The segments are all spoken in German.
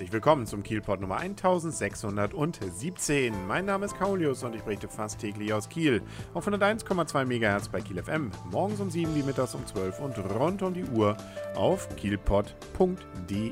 Herzlich willkommen zum Kielpot Nummer 1617. Mein Name ist Kaulius und ich berichte fast täglich aus Kiel auf 101,2 MHz bei Kiel FM. Morgens um 7 wie mittags um 12 und rund um die Uhr auf kielpot.de.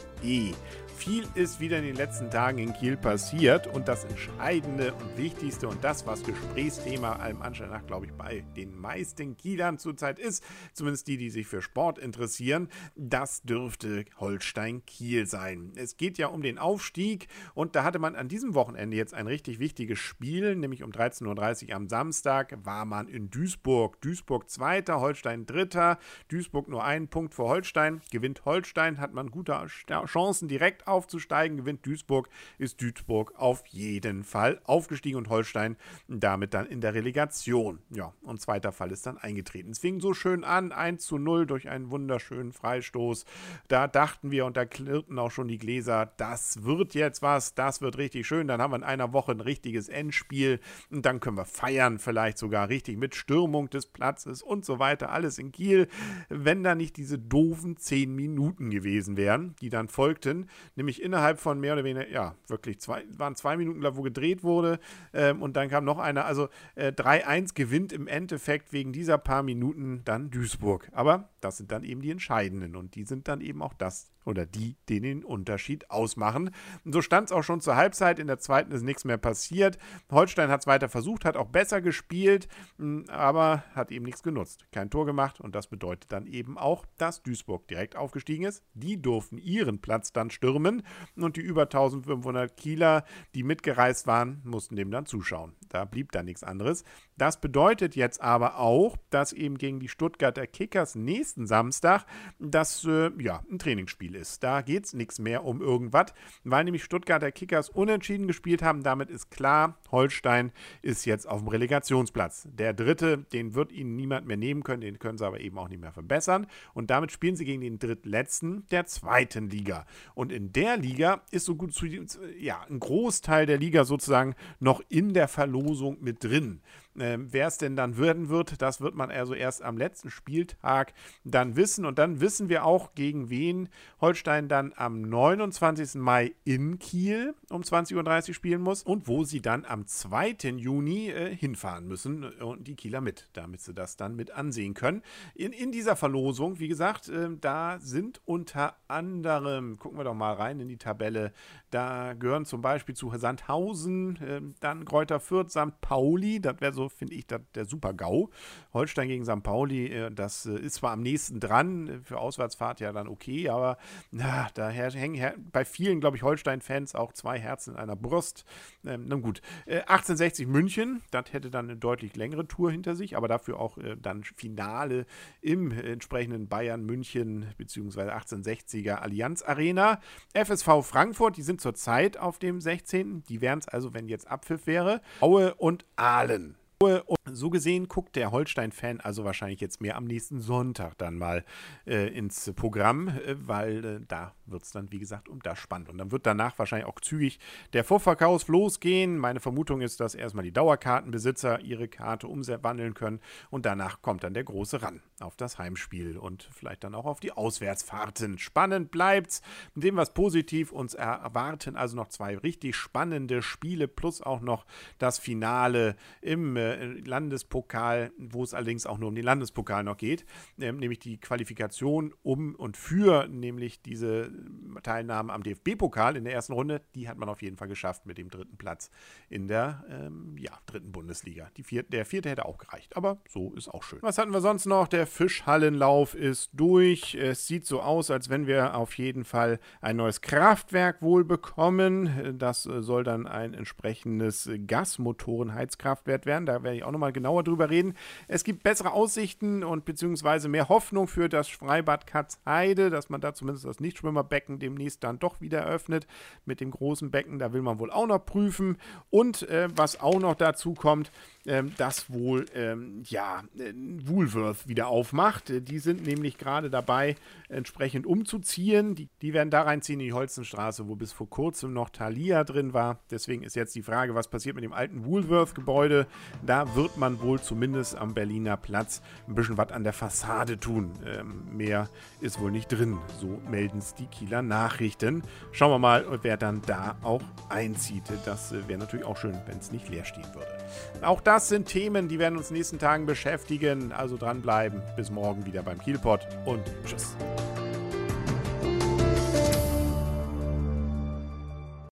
Viel ist wieder in den letzten Tagen in Kiel passiert und das Entscheidende und Wichtigste und das, was Gesprächsthema allem Anschein nach, glaube ich, bei den meisten Kielern zurzeit ist, zumindest die, die sich für Sport interessieren, das dürfte Holstein Kiel sein. Es geht ja um den Aufstieg und da hatte man an diesem Wochenende jetzt ein richtig wichtiges Spiel, nämlich um 13.30 Uhr am Samstag war man in Duisburg. Duisburg Zweiter, Holstein Dritter, Duisburg nur einen Punkt vor Holstein, gewinnt Holstein, hat man gute Chancen direkt aufzusteigen. Gewinnt Duisburg, ist Duisburg auf jeden Fall aufgestiegen und Holstein damit dann in der Relegation. Ja, und zweiter Fall ist dann eingetreten. Es fing so schön an, 1 zu 0 durch einen wunderschönen Freistoß. Da dachten wir und da klirrten auch schon die Gläser, das wird jetzt was, das wird richtig schön. Dann haben wir in einer Woche ein richtiges Endspiel und dann können wir feiern, vielleicht sogar richtig mit Stürmung des Platzes und so weiter. Alles in Kiel, wenn da nicht diese doofen 10 Minuten gewesen wären, die dann folgten nämlich innerhalb von mehr oder weniger, ja, wirklich zwei, waren zwei Minuten, wo gedreht wurde. Ähm, und dann kam noch einer, also äh, 3-1 gewinnt im Endeffekt wegen dieser paar Minuten dann Duisburg. Aber das sind dann eben die entscheidenden und die sind dann eben auch das oder die, die den Unterschied ausmachen. So stand es auch schon zur Halbzeit. In der zweiten ist nichts mehr passiert. Holstein hat es weiter versucht, hat auch besser gespielt, hm, aber hat eben nichts genutzt. Kein Tor gemacht und das bedeutet dann eben auch, dass Duisburg direkt aufgestiegen ist. Die durften ihren Platz dann stürmen und die über 1500 Kieler, die mitgereist waren, mussten dem dann zuschauen. Da blieb dann nichts anderes. Das bedeutet jetzt aber auch, dass eben gegen die Stuttgarter Kickers nächsten Samstag das äh, ja, ein Trainingsspiel ist. Da geht es nichts mehr um irgendwas, weil nämlich Stuttgarter Kickers unentschieden gespielt haben. Damit ist klar, Holstein ist jetzt auf dem Relegationsplatz. Der dritte, den wird ihnen niemand mehr nehmen können, den können sie aber eben auch nicht mehr verbessern. Und damit spielen sie gegen den drittletzten der zweiten Liga. Und in der Liga ist so gut, ja, ein Großteil der Liga sozusagen noch in der Verlosung mit drin. Ähm, Wer es denn dann werden wird, das wird man also erst am letzten Spieltag dann wissen. Und dann wissen wir auch, gegen wen Holstein dann am 29. Mai in Kiel um 20.30 Uhr spielen muss und wo sie dann am 2. Juni äh, hinfahren müssen äh, und die Kieler mit, damit sie das dann mit ansehen können. In, in dieser Verlosung, wie gesagt, äh, da sind unter anderem, gucken wir doch mal rein in die Tabelle, da gehören zum Beispiel zu Sandhausen, äh, dann Kräuter Fürth, St. Pauli, das wäre so finde ich das, der super GAU. Holstein gegen St. Pauli, äh, das äh, ist zwar am nächsten dran, äh, für Auswärtsfahrt ja dann okay, aber na, da hängen bei vielen, glaube ich, Holstein-Fans auch zwei Herzen in einer Brust. Ähm, na gut, 1860 München, das hätte dann eine deutlich längere Tour hinter sich, aber dafür auch dann Finale im entsprechenden Bayern München bzw. 1860er Allianz Arena. FSV Frankfurt, die sind zurzeit auf dem 16. Die wären es also, wenn jetzt Abpfiff wäre. Aue und Aalen. Und so gesehen guckt der Holstein-Fan also wahrscheinlich jetzt mehr am nächsten Sonntag dann mal äh, ins Programm, äh, weil äh, da wird es dann, wie gesagt, um das spannend. Und dann wird danach wahrscheinlich auch zügig der Vorverkauf losgehen. Meine Vermutung ist, dass erstmal die Dauerkartenbesitzer ihre Karte umwandeln können und danach kommt dann der große Ran auf das Heimspiel und vielleicht dann auch auf die Auswärtsfahrten. Spannend bleibt's. Mit dem, was positiv uns erwarten, also noch zwei richtig spannende Spiele plus auch noch das Finale im äh, Landespokal, wo es allerdings auch nur um den Landespokal noch geht, ähm, nämlich die Qualifikation um und für nämlich diese Teilnahme am DFB-Pokal in der ersten Runde, die hat man auf jeden Fall geschafft mit dem dritten Platz in der ähm, ja, dritten Bundesliga. Vier, der vierte hätte auch gereicht, aber so ist auch schön. Was hatten wir sonst noch? Der Fischhallenlauf ist durch. Es sieht so aus, als wenn wir auf jeden Fall ein neues Kraftwerk wohl bekommen. Das soll dann ein entsprechendes Gasmotorenheizkraftwerk werden. Da werde ich auch nochmal genauer drüber reden. Es gibt bessere Aussichten und beziehungsweise mehr Hoffnung für das Freibad Katzheide, dass man da zumindest das Nichtschwimmerbecken demnächst dann doch wieder eröffnet mit dem großen Becken. Da will man wohl auch noch prüfen. Und äh, was auch noch dazu kommt, ähm, dass wohl ähm, ja, äh, Woolworth wieder aufmacht. Äh, die sind nämlich gerade dabei, entsprechend umzuziehen. Die, die werden da reinziehen in die Holzenstraße, wo bis vor kurzem noch Thalia drin war. Deswegen ist jetzt die Frage, was passiert mit dem alten Woolworth-Gebäude. Da wird man wohl zumindest am Berliner Platz ein bisschen was an der Fassade tun. Ähm, mehr ist wohl nicht drin, so melden es die Kieler Nachrichten. Schauen wir mal, wer dann da auch einzieht. Das äh, wäre natürlich auch schön, wenn es nicht leer stehen würde. Auch das sind Themen, die werden uns in den nächsten Tagen beschäftigen. Also dranbleiben. Bis morgen wieder beim Kielpot und tschüss.